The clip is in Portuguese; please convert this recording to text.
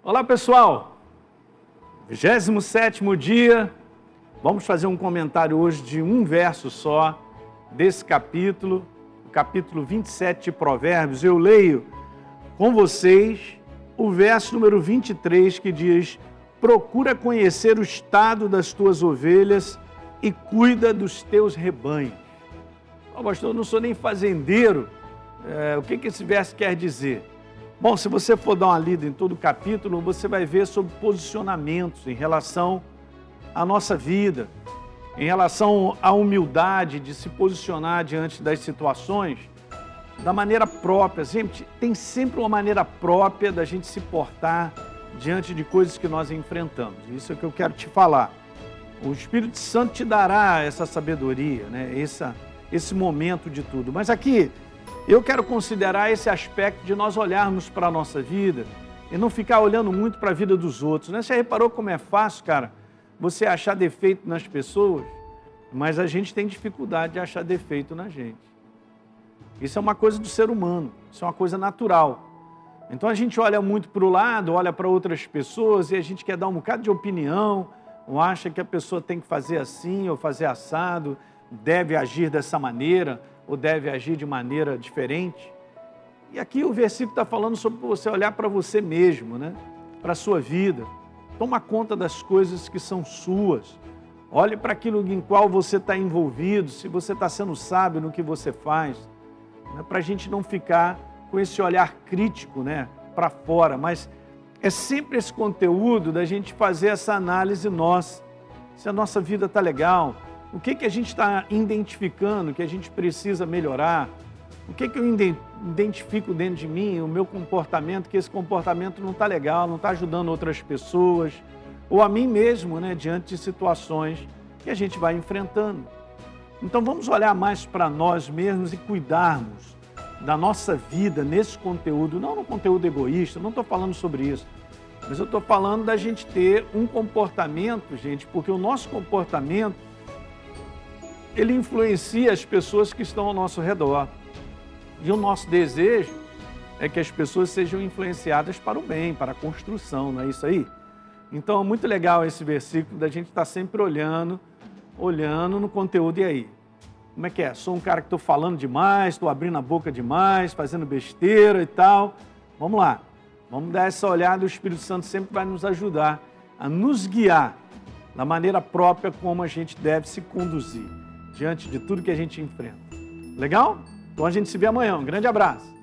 Olá pessoal, 27 dia, vamos fazer um comentário hoje de um verso só desse capítulo, o capítulo 27 de Provérbios. Eu leio com vocês o verso número 23 que diz: Procura conhecer o estado das tuas ovelhas e cuida dos teus rebanhos. Oh, pastor, eu não sou nem fazendeiro. É, o que, que esse verso quer dizer? Bom, se você for dar uma lida em todo o capítulo, você vai ver sobre posicionamentos em relação à nossa vida, em relação à humildade de se posicionar diante das situações da maneira própria. Gente, tem sempre uma maneira própria da gente se portar diante de coisas que nós enfrentamos. Isso é o que eu quero te falar. O Espírito Santo te dará essa sabedoria, né? essa, esse momento de tudo. Mas aqui, eu quero considerar esse aspecto de nós olharmos para a nossa vida e não ficar olhando muito para a vida dos outros. Né? Você reparou como é fácil, cara, você achar defeito nas pessoas, mas a gente tem dificuldade de achar defeito na gente. Isso é uma coisa do ser humano, isso é uma coisa natural. Então a gente olha muito para o lado, olha para outras pessoas e a gente quer dar um bocado de opinião, ou acha que a pessoa tem que fazer assim ou fazer assado, deve agir dessa maneira ou deve agir de maneira diferente. E aqui o versículo está falando sobre você olhar para você mesmo, né? para a sua vida. Toma conta das coisas que são suas. Olhe para aquilo em qual você está envolvido, se você está sendo sábio no que você faz. Né? Para a gente não ficar com esse olhar crítico né? para fora, mas é sempre esse conteúdo da gente fazer essa análise nossa. Se a nossa vida está legal, o que, que a gente está identificando que a gente precisa melhorar? O que, que eu identifico dentro de mim, o meu comportamento, que esse comportamento não está legal, não está ajudando outras pessoas, ou a mim mesmo, né, diante de situações que a gente vai enfrentando. Então vamos olhar mais para nós mesmos e cuidarmos da nossa vida nesse conteúdo, não no conteúdo egoísta, não estou falando sobre isso, mas eu estou falando da gente ter um comportamento, gente, porque o nosso comportamento ele influencia as pessoas que estão ao nosso redor. E o nosso desejo é que as pessoas sejam influenciadas para o bem, para a construção, não é isso aí? Então é muito legal esse versículo da gente estar tá sempre olhando, olhando no conteúdo e aí. Como é que é? Sou um cara que estou falando demais, estou abrindo a boca demais, fazendo besteira e tal. Vamos lá, vamos dar essa olhada, o Espírito Santo sempre vai nos ajudar a nos guiar da maneira própria como a gente deve se conduzir diante de tudo que a gente enfrenta. Legal? Então a gente se vê amanhã. Um grande abraço.